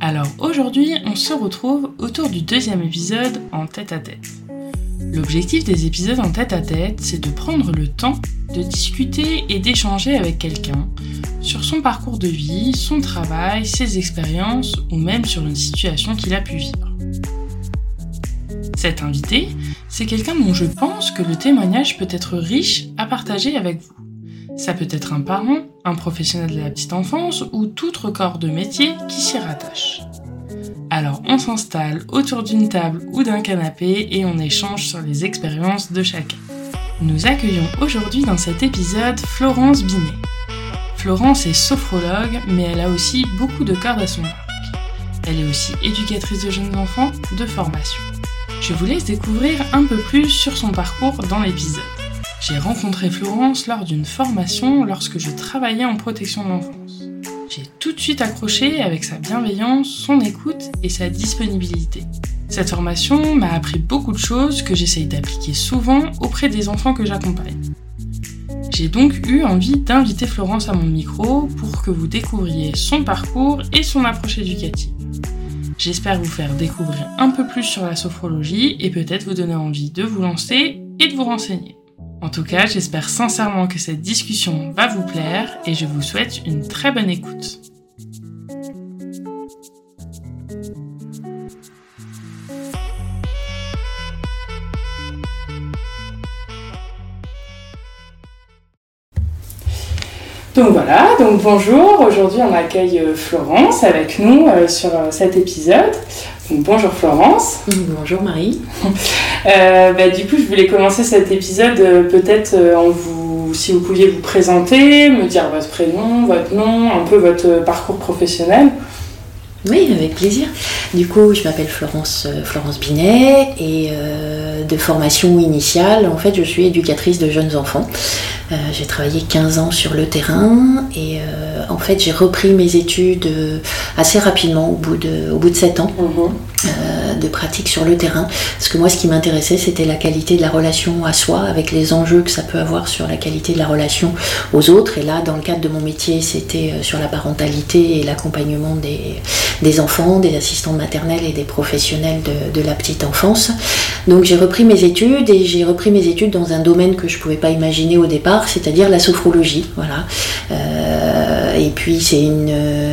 Alors aujourd'hui, on se retrouve autour du deuxième épisode en tête-à-tête. L'objectif des épisodes en tête-à-tête, c'est de prendre le temps de discuter et d'échanger avec quelqu'un sur son parcours de vie, son travail, ses expériences ou même sur une situation qu'il a pu vivre. Cet invité, c'est quelqu'un dont je pense que le témoignage peut être riche à partager avec vous. Ça peut être un parent, un professionnel de la petite enfance ou tout autre corps de métier qui s'y rattache. Alors on s'installe autour d'une table ou d'un canapé et on échange sur les expériences de chacun. Nous accueillons aujourd'hui dans cet épisode Florence Binet. Florence est sophrologue, mais elle a aussi beaucoup de cordes à son arc. Elle est aussi éducatrice de jeunes enfants de formation. Je vous laisse découvrir un peu plus sur son parcours dans l'épisode. J'ai rencontré Florence lors d'une formation lorsque je travaillais en protection de l'enfance. J'ai tout de suite accroché avec sa bienveillance, son écoute et sa disponibilité. Cette formation m'a appris beaucoup de choses que j'essaye d'appliquer souvent auprès des enfants que j'accompagne. J'ai donc eu envie d'inviter Florence à mon micro pour que vous découvriez son parcours et son approche éducative. J'espère vous faire découvrir un peu plus sur la sophrologie et peut-être vous donner envie de vous lancer et de vous renseigner. En tout cas, j'espère sincèrement que cette discussion va vous plaire et je vous souhaite une très bonne écoute. Donc voilà, donc bonjour, aujourd'hui on accueille euh, Florence avec nous euh, sur euh, cet épisode. Bonjour Florence. Bonjour Marie. bah, du coup je voulais commencer cet épisode peut-être en vous, si vous pouviez vous présenter, me dire votre prénom, votre nom, un peu votre parcours professionnel. Oui, avec plaisir. Du coup, je m'appelle Florence, Florence Binet et de formation initiale, en fait, je suis éducatrice de jeunes enfants. Euh, j'ai travaillé 15 ans sur le terrain et euh, en fait, j'ai repris mes études euh, assez rapidement, au bout de, au bout de 7 ans. Mhm. de pratique sur le terrain. Parce que moi, ce qui m'intéressait, c'était la qualité de la relation à soi, avec les enjeux que ça peut avoir sur la qualité de la relation aux autres. Et là, dans le cadre de mon métier, c'était sur la parentalité et l'accompagnement des, des, enfants, des assistants maternels et des professionnels de, de la petite enfance. Donc j'ai repris mes études et j'ai repris mes études dans un domaine que je ne pouvais pas imaginer au départ, c'est-à-dire la sophrologie. Voilà. Euh, et puis c'est une,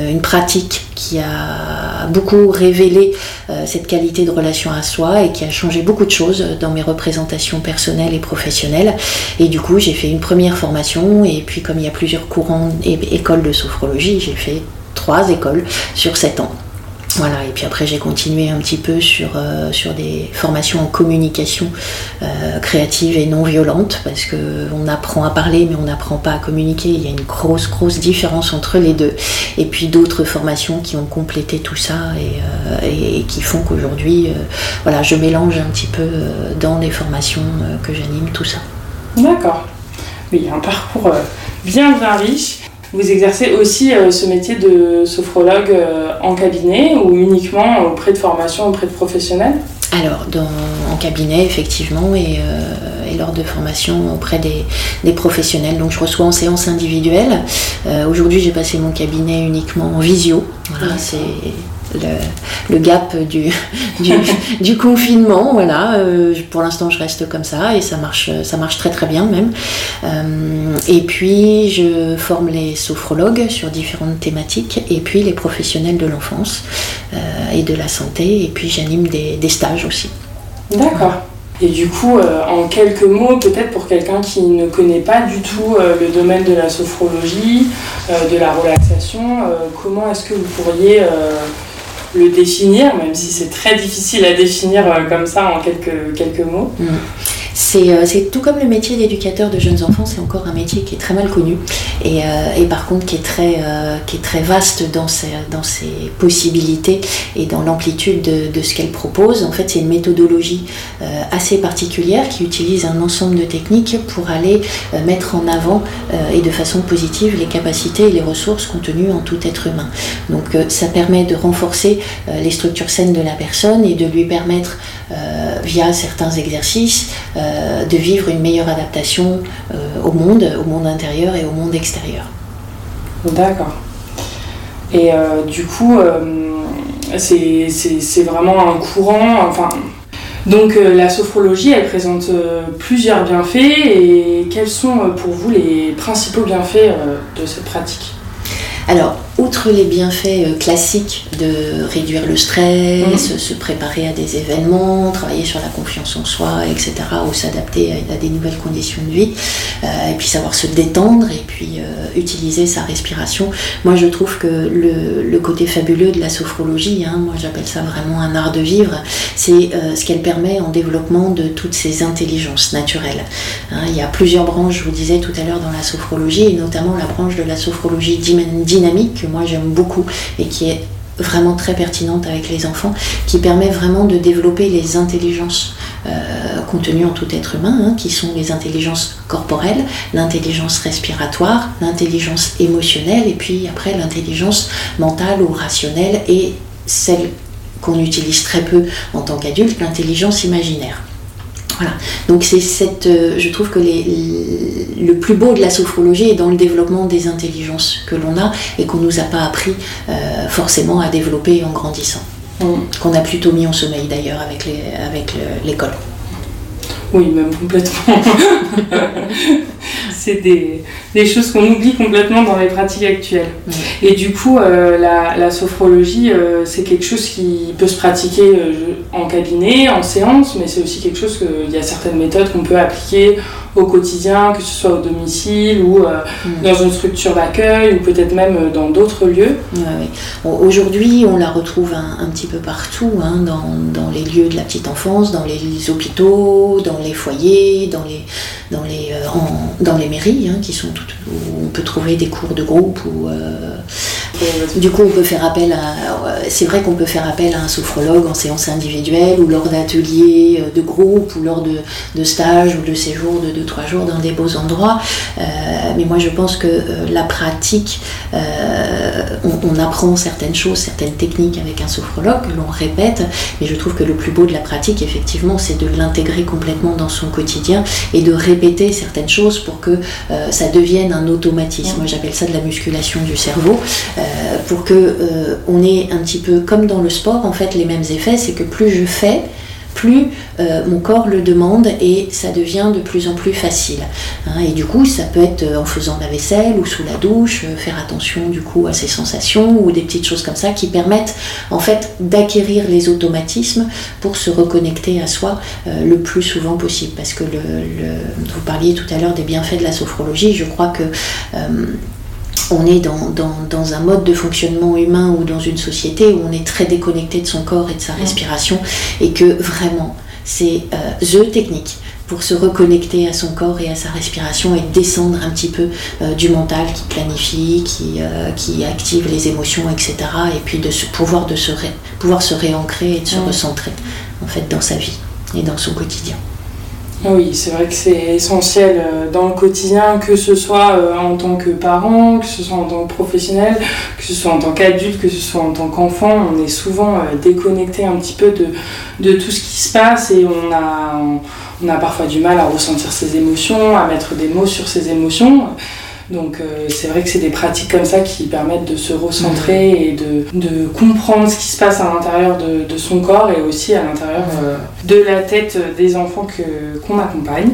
une, pratique qui a beaucoup révélé euh, cette qualité de relation à soi et qui a changé beaucoup de choses dans mes représentations personnelles et professionnelles. Et du coup j'ai fait une première formation et puis comme il y a plusieurs courants et écoles de sophrologie, j'ai fait trois écoles sur sept ans. Voilà, et puis après j'ai continué un petit peu sur, euh, sur des formations en communication euh, créative et non violente, parce qu'on apprend à parler mais on n'apprend pas à communiquer, il y a une grosse grosse différence entre les deux. Et puis d'autres formations qui ont complété tout ça et, euh, qui font qu'aujourd'hui voilà, je mélange un petit peu dans les formations que j'anime tout ça. D'accord. Oui, un parcours bien bien riche. Vous exercez aussi euh, ce métier de sophrologue euh, en cabinet ou uniquement auprès de formation, auprès de professionnels? Alors, en cabinet, effectivement, et, euh, lors de formation auprès des, professionnels. Donc, je reçois en séance individuelle. Aujourd'hui, j'ai passé mon cabinet uniquement en visio. Voilà, c'est le, gap du, confinement. Voilà, euh, pour l'instant, je reste comme ça et ça marche, ça marche très très bien même. Euh, et puis, je forme les sophrologues sur différentes thématiques et puis les professionnels de l'enfance euh, et de la santé. Et puis, j'anime des, stages aussi. D'accord. Et du coup, en quelques mots, peut-être pour quelqu'un qui ne connaît pas du tout le domaine de la sophrologie, de la relaxation, comment est-ce que vous pourriez le définir, même si c'est très difficile à définir comme ça en quelques, quelques mots mm. Euh, c'est tout comme le métier d'éducateur de jeunes enfants, c'est encore un métier qui est très mal connu et, euh, par contre qui est très, euh, qui est très vaste dans ses, dans ses possibilités et dans l'amplitude de, ce qu'elle propose. En fait, c'est une méthodologie assez particulière qui utilise un ensemble de techniques pour aller mettre en avant et de façon positive les capacités et les ressources contenues en tout être humain. Donc ça permet de renforcer les structures saines de la personne et de lui permettre, via certains exercices, euh, de vivre une meilleure adaptation euh, au monde, au monde intérieur et au monde extérieur. D'accord. Et euh, du coup, c'est vraiment un courant, enfin, donc la sophrologie, elle présente plusieurs bienfaits et quels sont pour vous les principaux bienfaits de cette pratique? Alors, outre les bienfaits euh, classiques de réduire le stress, mhm. se préparer à des événements, travailler sur la confiance en soi, etc., ou s'adapter à, des nouvelles conditions de vie, euh, et puis savoir se détendre, et puis euh, utiliser sa respiration, moi je trouve que le, côté fabuleux de la sophrologie, hein, moi j'appelle ça vraiment un art de vivre, c'est ce qu'elle permet en développement de toutes ces intelligences naturelles. Hein, il y a plusieurs branches, je vous disais tout à l'heure, dans la sophrologie, et notamment la branche de la sophrologie dynamique, moi j'aime beaucoup et qui est vraiment très pertinente avec les enfants, qui permet vraiment de développer les intelligences euh, contenues en tout être humain, hein, qui sont les intelligences corporelles, l'intelligence respiratoire, l'intelligence émotionnelle, et puis après l'intelligence mentale ou rationnelle, et celle qu'on utilise très peu en tant qu'adulte, l'intelligence imaginaire. Voilà. Donc c'est cette, euh, je trouve que le plus beau de la sophrologie est dans le développement des intelligences que l'on a et qu'on nous a pas appris euh, forcément à développer en grandissant. Mm. Qu'on a plutôt mis en sommeil d'ailleurs avec l'école. Oui, même complètement. c'est des, choses qu'on oublie complètement dans les pratiques actuelles. Et du coup, euh, la, sophrologie, euh, c'est quelque chose qui peut se pratiquer euh, en cabinet, en séance, mais c'est aussi quelque chose qu'il y a certaines méthodes qu'on peut appliquer au quotidien, que ce soit au domicile ou mm. dans une structure d'accueil ou peut-être même dans d'autres lieux. Aujourd'hui, on la retrouve un, petit peu partout, hein, dans, les lieux de la petite enfance, dans les hôpitaux, dans les foyers, dans les, dans les, dans les mairies, hein, qui sont toutes, où on peut trouver des cours de groupe. Ou, euh, du coup, on peut faire appel à. C'est vrai qu'on peut faire appel à un sophrologue en séance individuelle ou lors d'ateliers euh, de groupe ou lors de, de stages ou de séjours de 2-3 jours dans des beaux endroits. Euh, mais moi, je pense que la pratique, on, apprend certaines choses, certaines techniques avec un sophrologue que l'on répète. Mais je trouve que le plus beau de la pratique, effectivement, c'est de l'intégrer complètement dans son quotidien et de répéter certaines choses pour que euh, ça devienne un automatisme. Moi j'appelle ça de la musculation du cerveau, euh, pour que euh, on ait un petit peu comme dans le sport en fait les mêmes effets, c'est que plus je fais, plus euh, mon corps le demande et ça devient de plus en plus facile. Hein. et du coup, ça peut être euh, en faisant la vaisselle ou sous la douche, euh, faire attention du coup à ses sensations ou des petites choses comme ça qui permettent en fait d'acquérir les automatismes pour se reconnecter à soi le plus souvent possible. Parce que le, vous parliez tout à l'heure des bienfaits de la sophrologie, je crois que on est dans, un mode de fonctionnement humain ou dans une société où on est très déconnecté de son corps et de sa respiration et que vraiment c'est euh, the technique pour se reconnecter à son corps et à sa respiration et descendre un petit peu euh, du mental qui planifie, euh, qui, active les émotions, etc. Et puis de se, pouvoir, de se pouvoir se réancrer et de se recentrer en fait dans sa vie et dans son quotidien. Oui, c'est vrai que c'est essentiel euh, dans le quotidien, que ce soit euh, en tant que parent, que ce soit en tant que professionnel, que ce soit en tant qu'adulte, que ce soit en tant qu'enfant. On est souvent euh, déconnecté un petit peu de, de, tout ce qui se passe et on a, on a parfois du mal à ressentir ses émotions, à mettre des mots sur ses émotions. Donc euh, c'est vrai que c'est des pratiques comme ça qui permettent de se recentrer et de, comprendre ce qui se passe à l'intérieur de, son corps et aussi à l'intérieur euh, de la tête des enfants qu'on accompagne.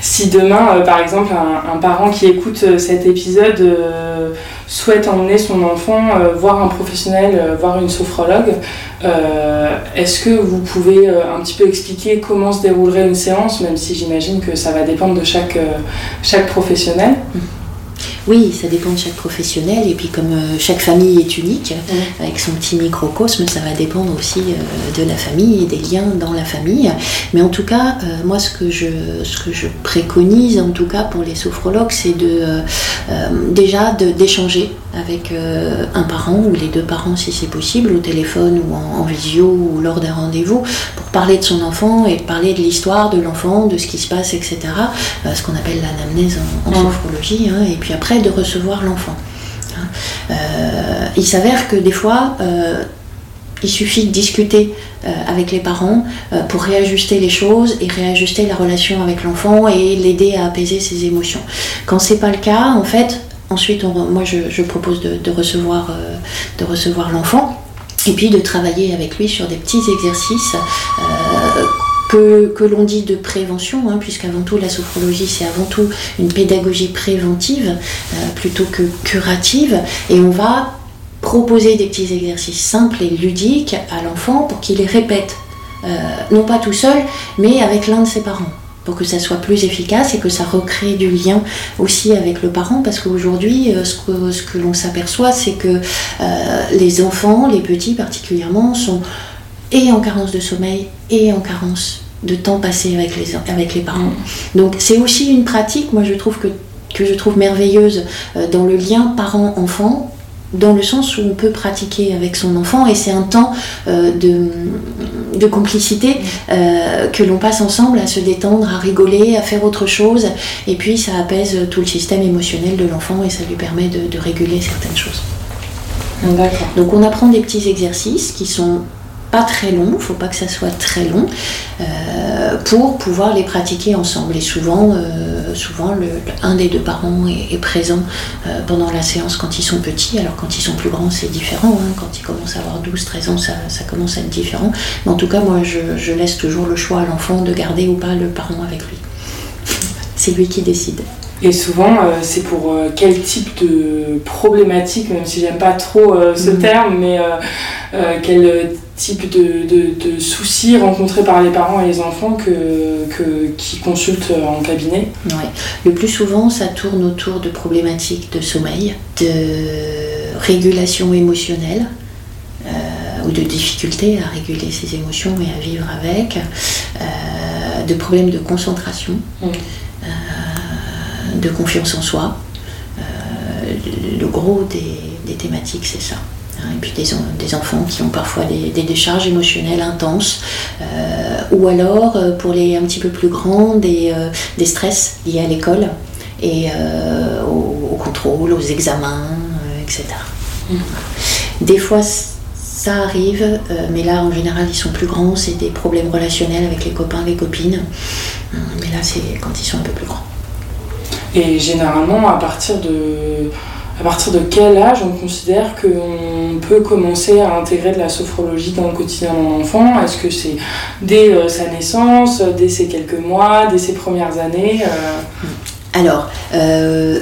Si demain, euh, par exemple, un, parent qui écoute euh, cet épisode euh, souhaite emmener son enfant voir un professionnel, voir une sophrologue, est-ce que vous pouvez un petit peu expliquer comment se déroulerait une séance, même si j'imagine que ça va dépendre de chaque, professionnel? Oui, ça dépend de chaque professionnel et puis comme euh, chaque famille est unique, avec son petit microcosme, ça va dépendre aussi euh, de la famille et des liens dans la famille. Mais en tout cas, euh, moi ce que, je, ce que je préconise en tout cas pour les sophrologues, c'est de déjà d'échanger avec un parent ou les deux parents si c'est possible, au téléphone ou en, visio ou lors d'un rendez-vous, pour parler de son enfant et parler de l'histoire de l'enfant, de ce qui se passe, etc. ce qu'on appelle l'anamnèse en, sophrologie. Hein. et puis après, de recevoir l'enfant. Hein. Euh, il s'avère que des fois, euh, il suffit de discuter euh, avec les parents pour réajuster les choses et réajuster la relation avec l'enfant et l'aider à apaiser ses émotions. Quand c'est pas le cas, en fait, ensuite, moi je, propose de, recevoir, de recevoir l'enfant et puis de travailler avec lui sur des petits exercices que, l'on dit de prévention, hein, puisqu'avant tout la sophrologie c'est avant tout une pédagogie préventive euh, plutôt que curative, et on va proposer des petits exercices simples et ludiques à l'enfant pour qu'il les répète, euh, non pas tout seul, mais avec l'un de ses parents pour que ça soit plus efficace et que ça recrée du lien aussi avec le parent parce qu'aujourd'hui euh, ce que, ce que l'on s'aperçoit c'est que les enfants, les petits particulièrement, sont et en carence de sommeil et en carence de temps passé avec les, avec les parents. Donc c'est aussi une pratique, moi je trouve que, que je trouve merveilleuse euh, dans le lien parent-enfant, dans le sens où on peut pratiquer avec son enfant et c'est un temps euh, de, de, complicité euh, que l'on passe ensemble à se détendre, à rigoler, à faire autre chose et puis ça apaise tout le système émotionnel de l'enfant et ça lui permet de, de réguler certaines choses. Donc on apprend des petits exercices qui sont pas très long, il ne faut pas que ça soit très long, euh, pour pouvoir les pratiquer ensemble. Et souvent, euh, souvent le, un des deux parents est, présent euh, pendant la séance quand ils sont petits. Alors quand ils sont plus grands, c'est différent. Hein. Quand ils commencent à avoir 12-13 ans, ça, commence à être différent. Mais en tout cas, moi, je, je laisse toujours le choix à l'enfant de garder ou pas le parent avec lui. C'est lui qui décide. Et souvent, c'est pour quel type de problématique, même si j'aime pas trop ce mm. terme, mais quel type de, soucis rencontrés par les parents et les enfants que, qui consultent en cabinet Le plus souvent, ça tourne autour de problématiques de sommeil, de régulation émotionnelle. Euh, ou de difficultés à réguler ses émotions et à vivre avec, euh, de problèmes de concentration, mmh. euh, de confiance en soi. le gros des thématiques, c'est ça. Et puis des, enfants qui ont parfois des, décharges émotionnelles intenses, euh, ou alors euh, pour les un petit peu plus grands, des, euh, stress liés à l'école et au, contrôle, aux examens, etc. Mm. Des fois, ça arrive, mais là en général ils sont plus grands, c'est des problèmes relationnels avec les copains, les copines. Mais là c'est quand ils sont un peu plus grands. Et généralement à partir de à partir de quel âge on considère qu'on peut commencer à intégrer de la sophrologie dans le quotidien d'un enfant? Est-ce que c'est dès euh, sa naissance, dès ses quelques mois, dès ses premières années euh? Alors, euh,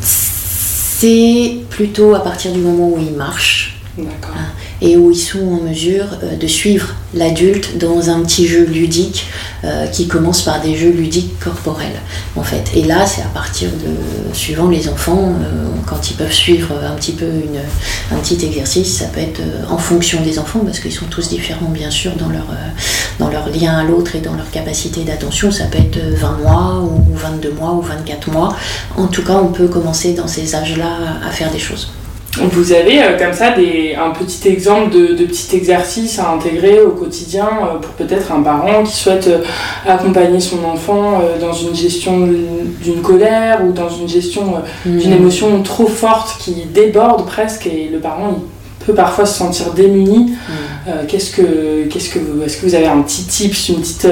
c'est plutôt à partir du moment où il marche. D'accord. Hein, et où ils sont en mesure de suivre l'adulte dans un petit jeu ludique euh, qui commence par des jeux ludiques corporels en fait. Et là, c'est à partir de, suivant les enfants, euh, quand ils peuvent suivre un petit peu une, un petit exercice, ça peut être euh, en fonction des enfants parce qu'ils sont tous différents bien sûr dans leur, dans leur lien à l'autre et dans leur capacité d'attention. Ça peut être 20 mois ou 22 mois ou 24 mois. En tout cas, on peut commencer dans ces âges-là à faire des choses. Vous avez euh, comme ça des, un petit exemple de, de petit exercice à intégrer au quotidien euh, pour peut-être un parent qui souhaite euh, accompagner son enfant dans une gestion d'une colère ou dans une gestion d'une mmh. émotion trop forte qui déborde presque et le parent il peut parfois se sentir démuni. Mmh. qu'est-ce que, qu'est-ce que vous, est-ce que vous avez un petit tips, une petite,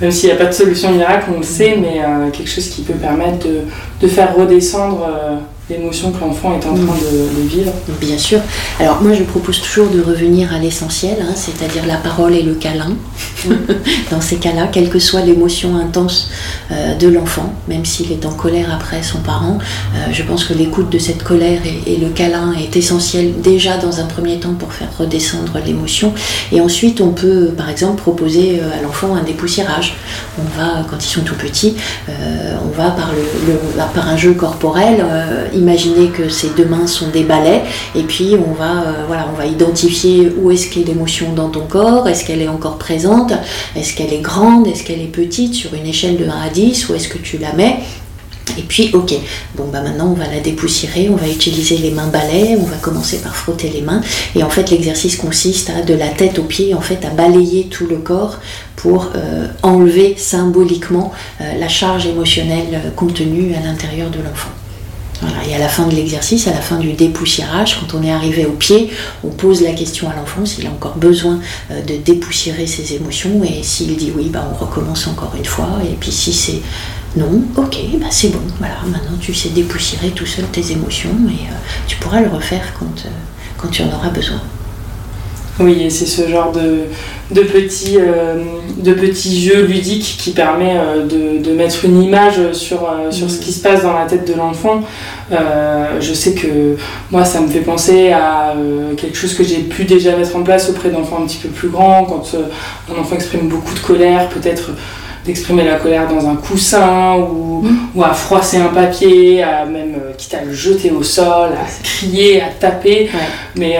même s'il n'y a pas de solution miracle, on le sait, mais quelque chose qui peut permettre de, de faire redescendre l'émotion que l'enfant est en train de, vivre Bien sûr. Alors moi je propose toujours de revenir à l'essentiel, hein, c'est-à-dire la parole et le câlin. dans ces cas-là, quelle que soit l'émotion intense euh, de l'enfant, même s'il est en colère après son parent. Euh, je pense que l'écoute de cette colère et, le câlin est essentiel déjà dans un premier temps pour faire redescendre l'émotion. Et ensuite, on peut par exemple proposer à l'enfant un dépoussiérage. On va, quand ils sont tout petits, on va par, le, par un jeu corporel imaginer que ses deux mains sont des balais. Et puis on va, voilà, on va identifier où est-ce qu'est l'émotion dans ton corps, est-ce qu'elle est encore présente, est-ce qu'elle est grande, est-ce qu'elle est petite? Sur une échelle de 1 à 10, où est-ce que tu la mets? Et puis, ok, bon, bah maintenant on va la dépoussiérer, on va utiliser les mains balais, on va commencer par frotter les mains. Et en fait, l'exercice consiste à, de la tête aux pieds, en fait, à balayer tout le corps pour euh, enlever symboliquement euh, la charge émotionnelle euh, contenue à l'intérieur de l'enfant. Et à la fin de l'exercice, à la fin du dépoussiérage, quand on est arrivé au pied, on pose la question à l'enfant s'il a encore besoin euh, de dépoussiérer ses émotions. Et s'il dit oui, bah, on recommence encore une fois. Et puis si c'est non, ok, bah c'est bon. Voilà, maintenant tu sais dépoussiérer tout seul tes émotions et euh, tu pourras le refaire quand, euh, quand tu en auras besoin. Oui, et c'est ce genre de, de, petits, euh, de petits jeux ludiques qui permet euh, de, mettre une image sur, euh, sur ce qui se passe dans la tête de l'enfant. je sais que moi, ça me fait penser à quelque chose que j'ai pu déjà mettre en place auprès d'enfants un petit peu plus grands, quand un enfant exprime beaucoup de colère, peut-être d'exprimer la colère dans un coussin ou, mmh. ou, à froisser un papier, à même quitte à le jeter au sol, à crier, à taper. Mais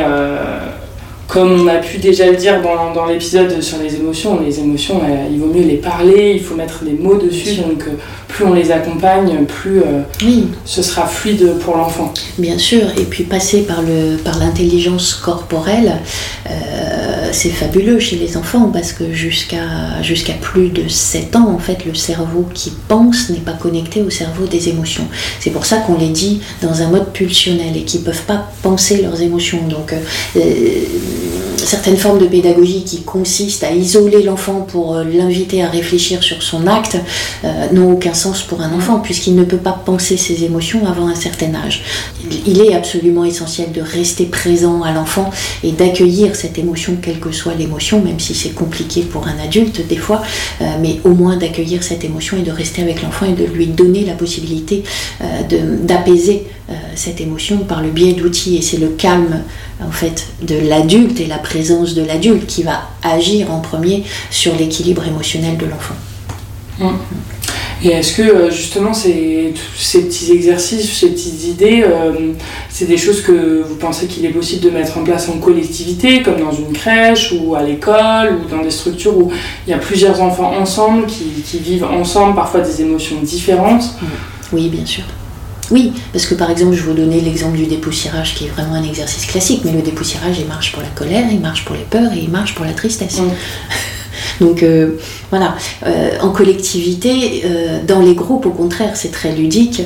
comme on a pu déjà le dire dans, dans l'épisode sur les émotions, les émotions, euh, il vaut mieux les parler, il faut mettre des mots dessus, donc euh, plus on les accompagne, plus euh, ce sera fluide pour l'enfant. Bien sûr, et puis passer par, le, par l'intelligence corporelle, c'est fabuleux chez les enfants, parce que jusqu'à, jusqu'à plus de 7 ans, en fait, le cerveau qui pense n'est pas connecté au cerveau des émotions. C'est pour ça qu'on les dit dans un mode pulsionnel et qu'ils ne peuvent pas penser leurs émotions. Donc, certaines formes de pédagogie qui consistent à isoler l'enfant pour euh, l'inviter à réfléchir sur son acte euh, n'ont aucun sens pour un enfant puisqu'il ne peut pas penser ses émotions avant un certain âge. Il est absolument essentiel de rester présent à l'enfant et d'accueillir cette émotion, quelle que soit l'émotion, même si c'est compliqué pour un adulte des fois, euh, mais au moins d'accueillir cette émotion et de rester avec l'enfant et de lui donner la possibilité d'apaiser cette émotion par le biais d'outils. Et c'est le calme en fait de l'adulte et la présence de l'adulte qui va agir en premier sur l'équilibre émotionnel de l'enfant. Hum. Et est-ce que euh, justement ces, ces petits exercices, ces petites idées, euh, c'est des choses que vous pensez qu'il est possible de mettre en place en collectivité, comme dans une crèche ou à l'école ou dans des structures où il y a plusieurs enfants ensemble qui, qui vivent ensemble parfois des émotions différentes? Oui, bien sûr. Oui, parce que par exemple, je vous donnais l'exemple du dépoussiérage qui est vraiment un exercice classique, mais le dépoussiérage, il marche pour la colère, il marche pour les peurs et il marche pour la tristesse. Donc euh, voilà, euh, en collectivité, euh, dans les groupes, au contraire, c'est très ludique.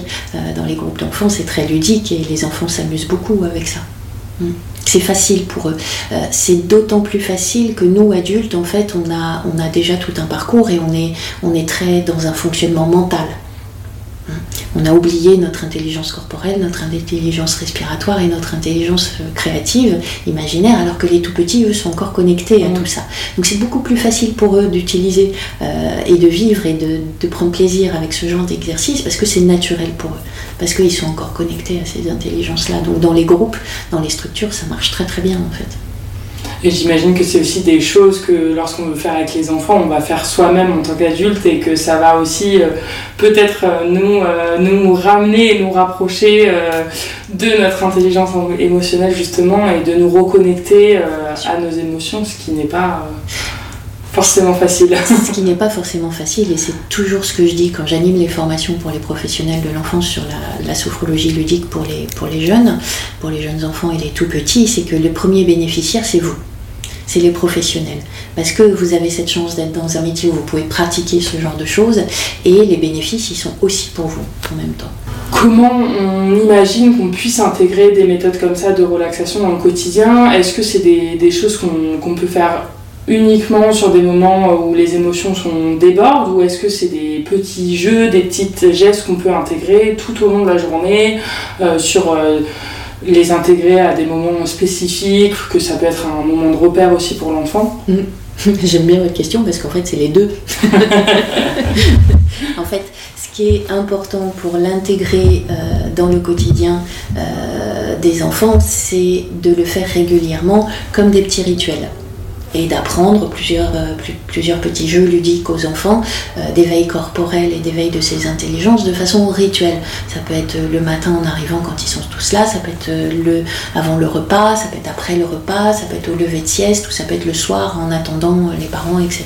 dans les groupes d'enfants, c'est très ludique et les enfants s'amusent beaucoup avec ça. Mm. C'est facile pour eux. c'est d'autant plus facile que nous, adultes, en fait, on a, on a déjà tout un parcours et on est, on est très dans un fonctionnement mental. On a oublié notre intelligence corporelle, notre intelligence respiratoire et notre intelligence euh, créative, imaginaire, alors que les tout petits, eux, sont encore connectés à tout ça. Donc c'est beaucoup plus facile pour eux d'utiliser euh, et de vivre et de, prendre plaisir avec ce genre d'exercice parce que c'est naturel pour eux, parce qu'ils sont encore connectés à ces intelligences-là. Donc dans les groupes, dans les structures, ça marche très très bien en fait. Et j'imagine que c'est aussi des choses que lorsqu'on veut faire avec les enfants, on va faire soi-même en tant qu'adulte et que ça va aussi euh, peut-être euh, nous, euh, nous ramener et nous rapprocher de notre intelligence émotionnelle justement et de nous reconnecter à nos émotions, ce qui n'est pas forcément facile. ce qui n'est pas forcément facile et c'est toujours ce que je dis quand j'anime les formations pour les professionnels de l'enfance sur la, la, sophrologie ludique pour les, pour les jeunes, pour les jeunes enfants et les tout petits, c'est que le premier bénéficiaire c'est vous c'est les professionnels. Parce que vous avez cette chance d'être dans un métier où vous pouvez pratiquer ce genre de choses et les bénéfices, ils sont aussi pour vous en même temps. Comment on imagine qu'on puisse intégrer des méthodes comme ça de relaxation dans le quotidien? Est-ce que c'est des, choses qu'on peut faire uniquement sur des moments où les émotions sont débordent? Ou est-ce que c'est des petits jeux, des petites gestes qu'on peut intégrer tout au long de la journée euh, sur euh, les intégrer à des moments spécifiques, que ça peut être un moment de repère aussi pour l'enfant. Mm. J'aime bien votre question parce qu'en fait, c'est les deux. en fait, ce qui est important pour l'intégrer euh, dans le quotidien euh, des enfants, c'est de le faire régulièrement comme des petits rituels et d'apprendre plusieurs, euh, plusieurs petits jeux ludiques aux enfants, euh, d'éveil corporel et d'éveil de ses intelligences de façon rituelle. Ça peut être le matin en arrivant quand ils sont tous là, ça peut être le, avant le repas, ça peut être après le repas, ça peut être au lever de sieste ou ça peut être le soir en attendant les parents, etc.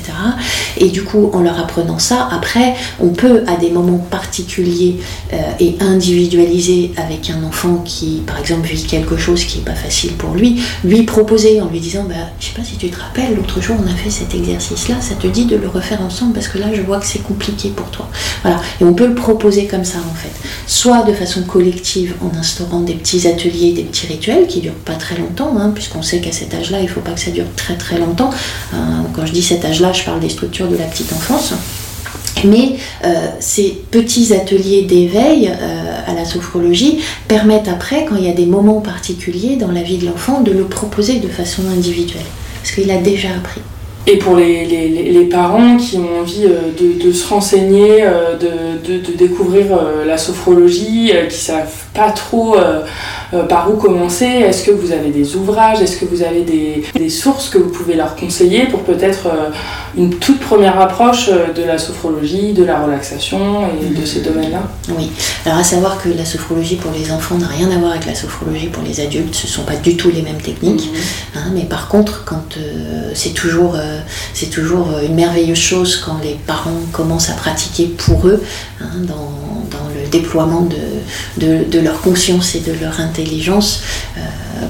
Et du coup, en leur apprenant ça, après, on peut à des moments particuliers euh, et individualisés avec un enfant qui, par exemple, vit quelque chose qui n'est pas facile pour lui, lui proposer en lui disant, bah, je sais pas si tu te rappelles, l'autre jour on a fait cet exercice-là, ça te dit de le refaire ensemble parce que là je vois que c'est compliqué pour toi. Voilà, et on peut le proposer comme ça en fait, soit de façon collective en instaurant des petits ateliers, des petits rituels qui durent pas très longtemps, hein, puisqu'on sait qu'à cet âge-là il faut pas que ça dure très très longtemps. Euh, quand je dis cet âge-là, je parle des structures de la petite enfance. Mais euh, ces petits ateliers d'éveil euh, à la sophrologie permettent après, quand il y a des moments particuliers dans la vie de l'enfant, de le proposer de façon individuelle parce qu'il a déjà appris. Et pour les, les, les, parents qui ont envie euh, de, de se renseigner, euh, de, de, de découvrir euh, la sophrologie, qui savent pas trop par où commencer, est-ce que vous avez des ouvrages, est-ce que vous avez des, des, sources que vous pouvez leur conseiller pour peut-être une toute première approche de la sophrologie, de la relaxation et de ces domaines-là? Oui, alors à savoir que la sophrologie pour les enfants n'a rien à voir avec la sophrologie pour les adultes, ce ne sont pas du tout les mêmes techniques, mmh. hein, mais par contre, quand c'est toujours euh, c'est toujours une merveilleuse chose quand les parents commencent à pratiquer pour eux, hein, dans, le déploiement de, leur conscience et de leur intelligence, euh,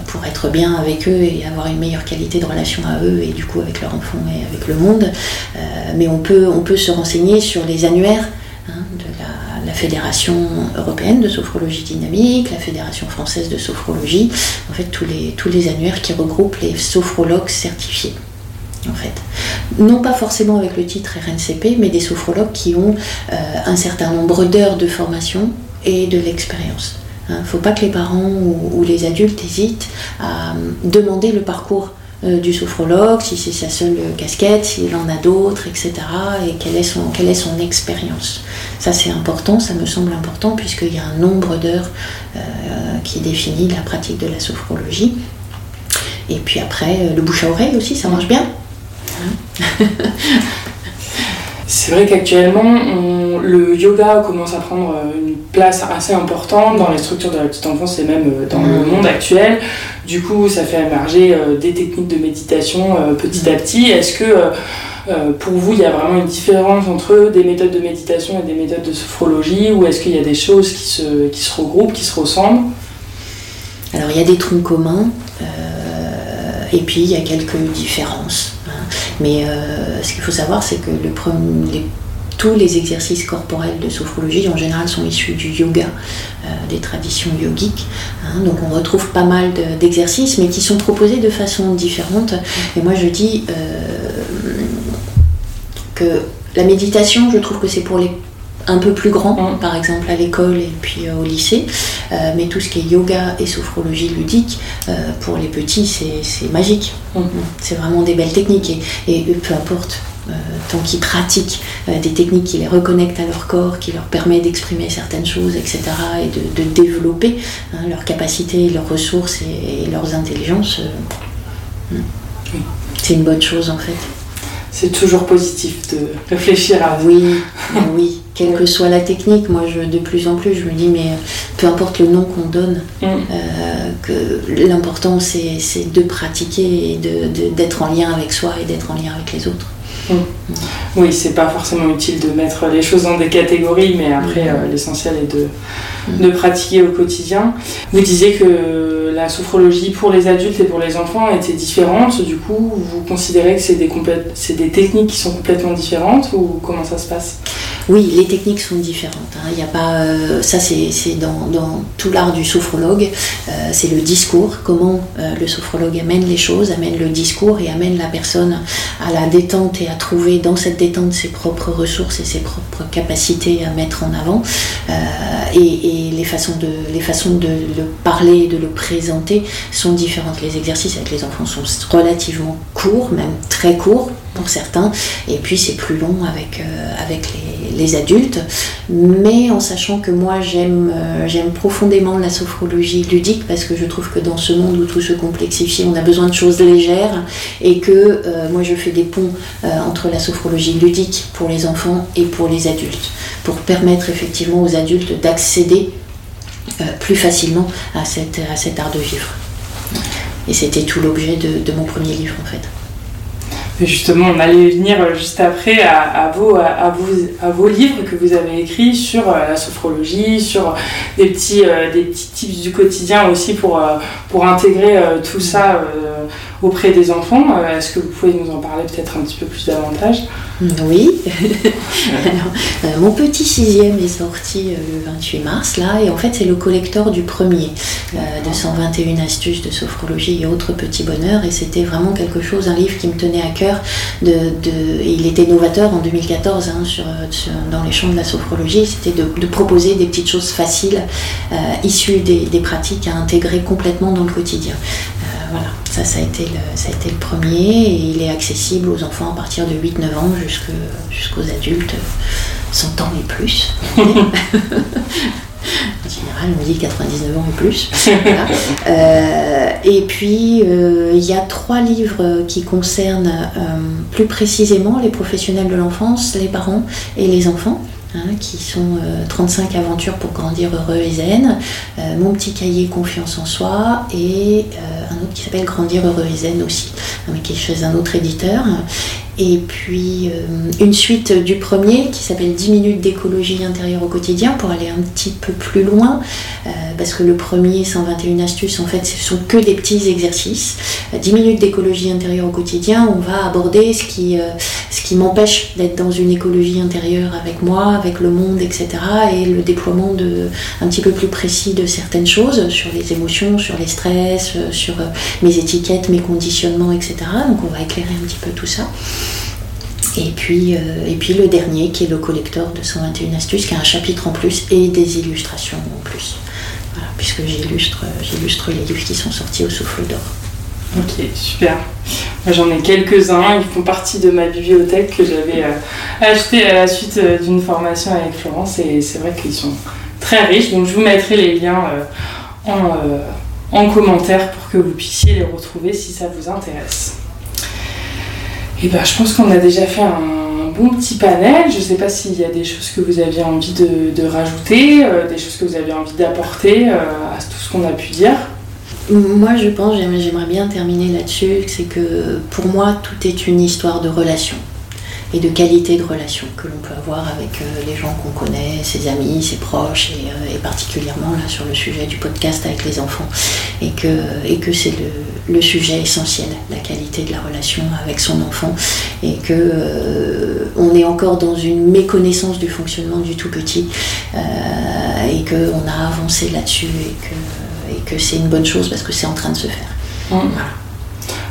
pour être bien avec eux et avoir une meilleure qualité de relation à eux et du coup avec leur enfant et avec le monde. Euh, mais on peut, se renseigner sur les annuaires hein, de la, Fédération européenne de sophrologie dynamique, la Fédération française de sophrologie, en fait tous les annuaires qui regroupent les sophrologues certifiés en fait. Non pas forcément avec le titre RNCP, mais des sophrologues qui ont euh, un certain nombre d'heures de formation et de l'expérience. Il hein, ne faut pas que les parents ou, les adultes hésitent à euh, demander le parcours euh, du sophrologue, si c'est sa seule casquette, s'il en a d'autres, etc. Et quelle est son, quelle est son expérience. Ça c'est important, ça me semble important, puisqu'il y a un nombre d'heures qui définit la pratique de la sophrologie. Et puis après, le bouche à oreille aussi, ça marche bien. C'est vrai qu'actuellement, le yoga commence à prendre euh, une place assez importante dans les structures de la petite enfance et même euh, dans le mm. monde actuel. Du coup, ça fait émerger euh, des techniques de méditation petit à mm. petit. Est-ce que pour vous, il y a vraiment une différence entre des méthodes de méditation et des méthodes de sophrologie ou est-ce qu'il y a des choses qui se, qui se regroupent, qui se ressemblent? Alors, il y a des troncs communs et puis il y a quelques différences. Mais euh, ce qu'il faut savoir, c'est que tous les exercices corporels de sophrologie en général sont issus du yoga, euh, des traditions yogiques. Hein. donc on retrouve pas mal d'exercices, mais qui sont proposés de façon différente. Et moi je dis euh, que la méditation, je trouve que c'est pour les un peu plus grands, mm. par exemple à l'école et puis au lycée. mais tout ce qui est yoga et sophrologie ludique, pour les petits, c'est magique. Mhm. C'est vraiment des belles techniques et, peu importe. Euh, tant qu'ils pratiquent euh, des techniques qui les reconnectent à leur corps, qui leur permettent d'exprimer certaines choses, etc., et de, développer hein, leurs capacités, leurs ressources et, leurs intelligences, euh, c'est une bonne chose en fait c'est toujours positif de réfléchir à Oui, oui, quelle que soit la technique, moi je, de plus en plus je me dis mais peu importe le nom qu'on donne, mm. euh, que l'important c'est de pratiquer et d'être en lien avec soi et d'être en lien avec les autres. Mm. Oui, c'est pas forcément utile de mettre les choses dans des catégories, mais après mm. euh, l'essentiel est de, de pratiquer au quotidien. Vous disiez que la sophrologie pour les adultes et pour les enfants était différente. Du coup, vous considérez que c'est des, des techniques qui sont complètement différentes ou comment ça se passe? Oui, les techniques sont différentes. Hein. Il a pas, euh, ça, c'est dans, dans, tout l'art du sophrologue. Euh, c'est le discours, comment euh, le sophrologue amène les choses, amène le discours et amène la personne à la détente et à trouver dans cette détente ses propres ressources et ses propres capacités à mettre en avant. Et, et, les façons de, les façons de le parler, de le présenter sont différentes. Les exercices avec les enfants sont relativement courts, même très courts, pour certains, et puis c'est plus long avec, avec les, adultes, mais en sachant que moi j'aime j'aime profondément la sophrologie ludique parce que je trouve que dans ce monde où tout se complexifie, on a besoin de choses légères et que moi je fais des ponts entre la sophrologie ludique pour les enfants et pour les adultes, pour permettre effectivement aux adultes d'accéder plus facilement à, cette, à cet art de vivre. Et c'était tout l'objet de, mon premier livre en fait. Justement, on allait venir euh, juste après à, vos, à, vos livres que vous avez écrits sur euh, la sophrologie, sur des petits, euh, des petits tips du quotidien aussi pour, pour intégrer tout ça auprès des enfants. Est-ce que vous pouvez nous en parler peut-être un petit peu plus davantage? Oui. Euh, mon petit sixième est sorti euh, le 28 mars, là, et en fait, c'est le collecteur du premier euh, de 121 astuces de sophrologie et autres petits bonheurs. Et c'était vraiment quelque chose, un livre qui me tenait à cœur. Il était novateur en 2014 hein, dans les champs de la sophrologie. C'était de, proposer des petites choses faciles, issues des, pratiques à intégrer complètement dans le quotidien. Voilà. Ça, ça a, été le, premier et il est accessible aux enfants à partir de 8-9 ans jusqu'aux adultes 100 ans et plus. en général, on dit 99 ans et plus. Euh, et puis, euh, il y a trois livres qui concernent euh, plus précisément les professionnels de l'enfance, les parents et les enfants. Hein, qui sont 35 aventures pour grandir heureux et zen, mon petit cahier confiance en soi et un autre qui s'appelle Grandir heureux et zen aussi, hein, qui est chez un autre éditeur. Et puis euh, une suite du premier qui s'appelle 10 minutes d'écologie intérieure au quotidien pour aller un petit peu plus loin. Euh, parce que le premier 121 astuces, en fait, ce sont que des petits exercices. 10 euh, minutes d'écologie intérieure au quotidien, on va aborder ce qui, qui m'empêche d'être dans une écologie intérieure avec moi, avec le monde, etc. Et le déploiement de, un petit peu plus précis de certaines choses sur les émotions, sur les stress, sur mes étiquettes, mes conditionnements, etc. Donc on va éclairer un petit peu tout ça. Et puis, euh, et puis le dernier qui est le collecteur de 121 astuces, qui a un chapitre en plus et des illustrations en plus. Voilà, puisque j'illustre, les livres qui sont sortis au souffle d'or. Ok, super. J'en ai quelques-uns, ils font partie de ma bibliothèque que j'avais euh, acheté à la suite euh, d'une formation avec Florence et c'est vrai qu'ils sont très riches, donc je vous mettrai les liens en, en commentaire pour que vous puissiez les retrouver si ça vous intéresse. Et ben, je pense qu'on a déjà fait un bon petit panel. Je ne sais pas s'il y a des choses que vous aviez envie de, rajouter, euh, des choses que vous aviez envie d'apporter euh, à tout ce qu'on a pu dire. Moi, je pense, j'aimerais bien terminer là-dessus, c'est que pour moi, tout est une histoire de relation et de qualité de relation que l'on peut avoir avec euh, les gens qu'on connaît, ses amis, ses proches, et, particulièrement là sur le sujet du podcast avec les enfants, et que, et que c'est le, le sujet essentiel, la qualité de la relation avec son enfant, et que euh, on est encore dans une méconnaissance du fonctionnement du tout petit, euh, et qu'on a avancé là-dessus, et que, et que c'est une bonne chose parce que c'est en train de se faire. Mmh.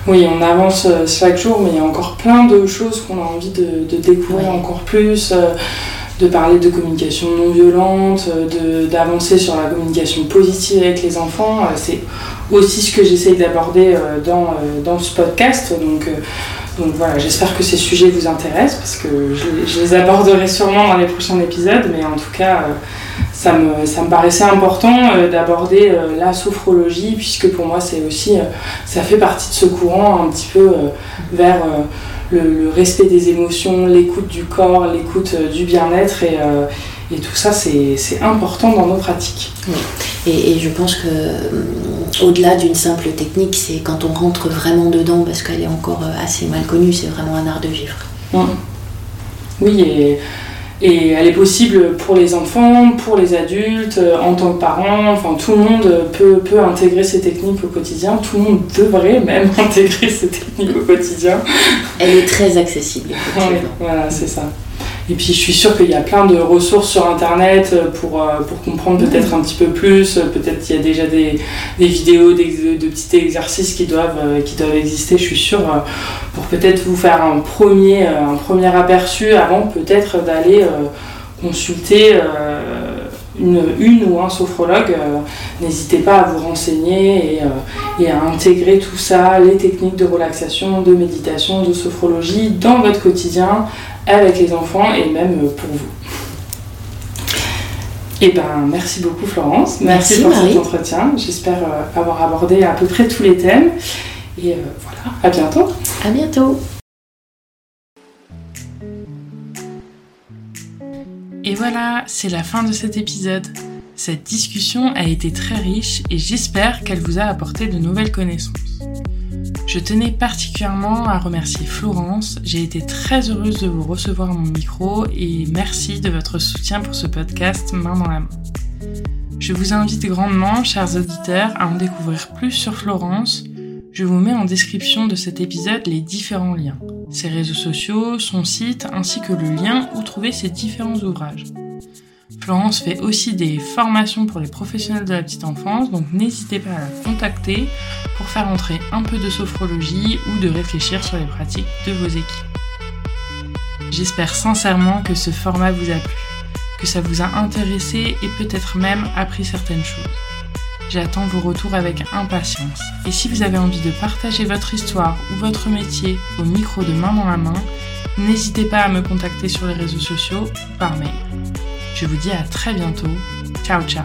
Oui, on avance euh, chaque jour, mais il y a encore plein de choses qu'on a envie de, découvrir encore plus de parler de communication non violente, d'avancer sur la communication positive avec les enfants. C'est aussi ce que j'essaye d'aborder euh, dans, euh, dans, ce podcast. Donc, euh, donc voilà, j'espère que ces sujets vous intéressent parce que je, les aborderai sûrement dans les prochains épisodes, mais en tout cas, ça, me, ça me paraissait important d'aborder la sophrologie puisque pour moi, c'est aussi, ça fait partie de ce courant un petit peu vers le, respect des émotions, l'écoute du corps, l'écoute du bien-être et, et tout ça, c'est important dans nos pratiques. Et, je pense que euh, au-delà d'une simple technique, c'est quand on rentre vraiment dedans, parce qu'elle est encore euh, assez mal connue, c'est vraiment un art de vivre. Oui, et, et, elle est possible pour les enfants, pour les adultes, euh, en tant que parents, enfin tout le monde peut, peut intégrer ces techniques au quotidien, tout le monde devrait même intégrer ces techniques au quotidien. Elle est très accessible. voilà, c'est ça. Et puis je suis sûre qu'il y a plein de ressources sur Internet euh, pour, euh, pour comprendre peut-être un petit peu plus. Peut-être qu'il y a déjà des, des vidéos, des, de petits exercices qui doivent, euh, qui doivent exister, je suis sûre, pour peut-être vous faire un premier, un premier aperçu avant peut-être d'aller consulter une, ou un sophrologue, n'hésitez pas à vous renseigner et, à intégrer tout ça, les techniques de relaxation, de méditation, de sophrologie dans votre quotidien avec les enfants et même pour vous. Et eh ben, merci beaucoup Florence. Merci, pour cet entretien. J'espère avoir abordé à peu près tous les thèmes. Et voilà, à bientôt. À bientôt. Et voilà, c'est la fin de cet épisode. Cette discussion a été très riche et j'espère qu'elle vous a apporté de nouvelles connaissances. Je tenais particulièrement à remercier Florence, j'ai été très heureuse de vous recevoir à mon micro et merci de votre soutien pour ce podcast main dans la main. Je vous invite grandement, chers auditeurs, à en découvrir plus sur Florence, je vous mets en description de cet épisode les différents liens, ses réseaux sociaux, son site, ainsi que le lien où trouver ses différents ouvrages. Florence fait aussi des formations pour les professionnels de la petite enfance, donc n'hésitez pas à la contacter pour faire entrer un peu de sophrologie ou de réfléchir sur les pratiques de vos équipes. J'espère sincèrement que ce format vous a plu, que ça vous a intéressé et peut-être même appris certaines choses. J'attends vos retours avec impatience. Et si vous avez envie de partager votre histoire ou votre métier au micro de main dans la main, n'hésitez pas à me contacter sur les réseaux sociaux ou par mail. Je vous dis à très bientôt. Ciao ciao